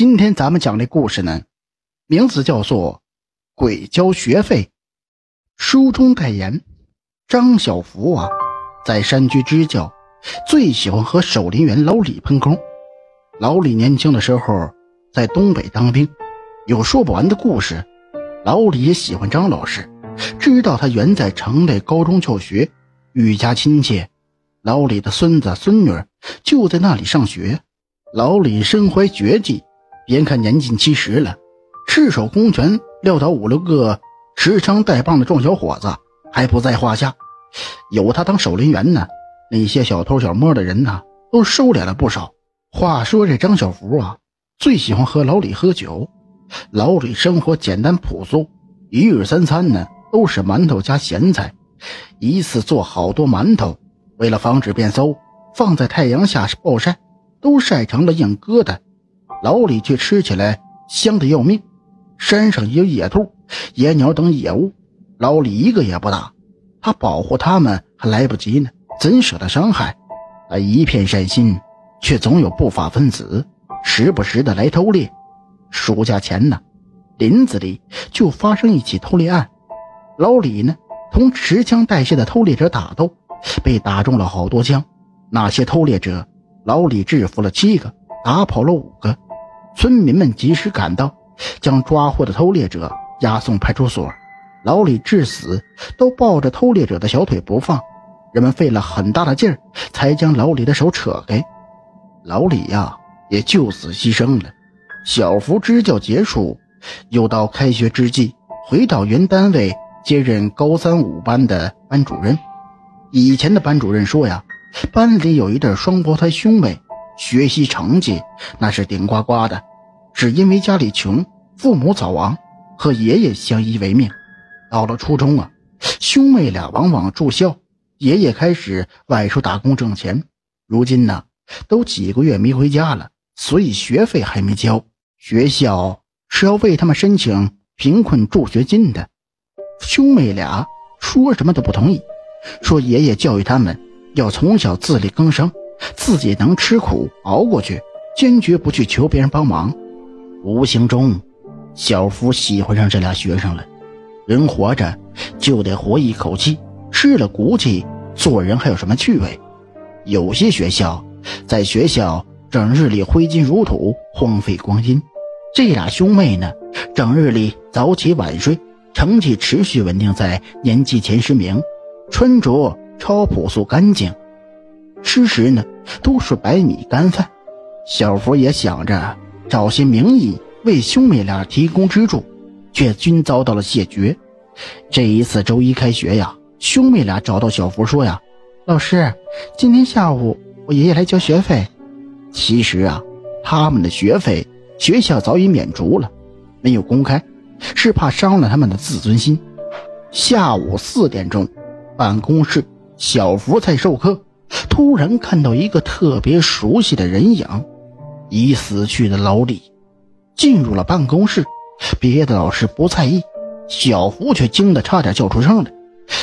今天咱们讲的故事呢，名字叫做《鬼交学费》。书中代言张小福啊，在山居支教，最喜欢和守林员老李喷空。老李年轻的时候在东北当兵，有说不完的故事。老李也喜欢张老师，知道他原在城内高中教学，愈加亲切。老李的孙子孙女就在那里上学。老李身怀绝技。眼看年近七十了，赤手空拳撂倒五六个持枪带棒的壮小伙子还不在话下。有他当守林员呢，那些小偷小摸的人呢都收敛了不少。话说这张小福啊，最喜欢和老李喝酒。老李生活简单朴素，一日三餐呢都是馒头加咸菜，一次做好多馒头，为了防止变馊，放在太阳下暴晒，都晒成了硬疙瘩。老李却吃起来香的要命。山上也有野兔、野鸟等野物，老李一个也不打，他保护他们还来不及呢，怎舍得伤害？他一片善心，却总有不法分子时不时的来偷猎。暑假前呢，林子里就发生一起偷猎案，老李呢同持枪带械的偷猎者打斗，被打中了好多枪。那些偷猎者，老李制服了七个，打跑了五个。村民们及时赶到，将抓获的偷猎者押送派出所。老李至死都抱着偷猎者的小腿不放，人们费了很大的劲儿才将老李的手扯开。老李呀，也就此牺牲了。小福支教结束，又到开学之际，回到原单位接任高三五班的班主任。以前的班主任说呀，班里有一对双胞胎兄妹。学习成绩那是顶呱呱的，只因为家里穷，父母早亡，和爷爷相依为命。到了初中啊，兄妹俩往往住校，爷爷开始外出打工挣钱。如今呢，都几个月没回家了，所以学费还没交。学校是要为他们申请贫困助学金的。兄妹俩说什么都不同意，说爷爷教育他们要从小自力更生。自己能吃苦熬过去，坚决不去求别人帮忙。无形中，小福喜欢上这俩学生了。人活着就得活一口气，吃了骨气，做人还有什么趣味？有些学校在学校整日里挥金如土，荒废光阴。这俩兄妹呢，整日里早起晚睡，成绩持续稳定在年级前十名，穿着超朴素干净。吃食呢，都是白米干饭。小福也想着找些名义为兄妹俩提供资助，却均遭到了谢绝。这一次周一开学呀，兄妹俩找到小福说呀：“老师，今天下午我爷爷来交学费。”其实啊，他们的学费学校早已免除了，没有公开，是怕伤了他们的自尊心。下午四点钟，办公室，小福在授课。突然看到一个特别熟悉的人影，已死去的老李，进入了办公室。别的老师不在意，小福却惊得差点叫出声来。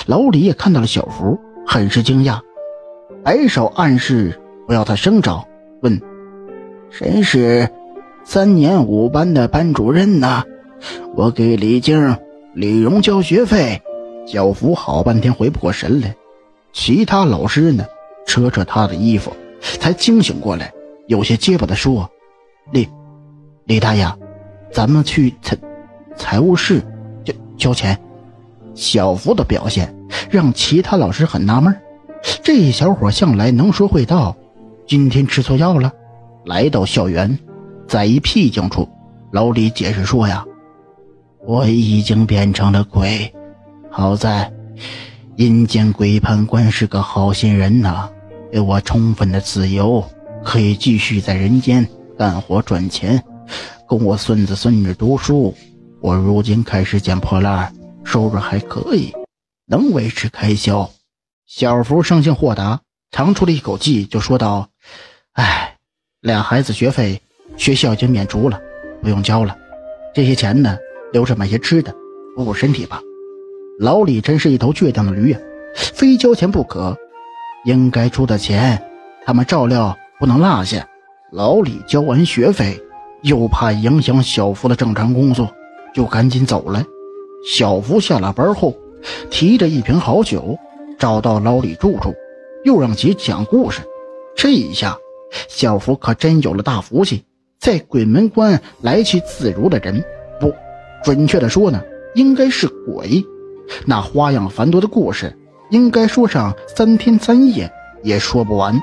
老李也看到了小福，很是惊讶，摆手暗示不要他声张，问：“谁是三年五班的班主任呢？我给李静、李荣交学费。”小福好半天回不过神来，其他老师呢？扯扯他的衣服，才惊醒过来，有些结巴地说：“李，李大爷，咱们去财财务室交交钱。”小福的表现让其他老师很纳闷，这小伙向来能说会道，今天吃错药了。来到校园，在一僻静处，老李解释说：“呀，我已经变成了鬼，好在阴间鬼判官是个好心人呐。”给我充分的自由，可以继续在人间干活赚钱，供我孙子孙女读书。我如今开始捡破烂，收入还可以，能维持开销。小福生性豁达，长出了一口气，就说道：“哎，俩孩子学费学校已经免除了，不用交了。这些钱呢，留着买些吃的，补补身体吧。”老李真是一头倔强的驴呀，非交钱不可。应该出的钱，他们照料不能落下。老李交完学费，又怕影响小福的正常工作，就赶紧走了。小福下了班后，提着一瓶好酒，找到老李住处，又让其讲故事。这一下，小福可真有了大福气，在鬼门关来去自如的人，不准确的说呢，应该是鬼。那花样繁多的故事，应该说上三天三夜也说不完。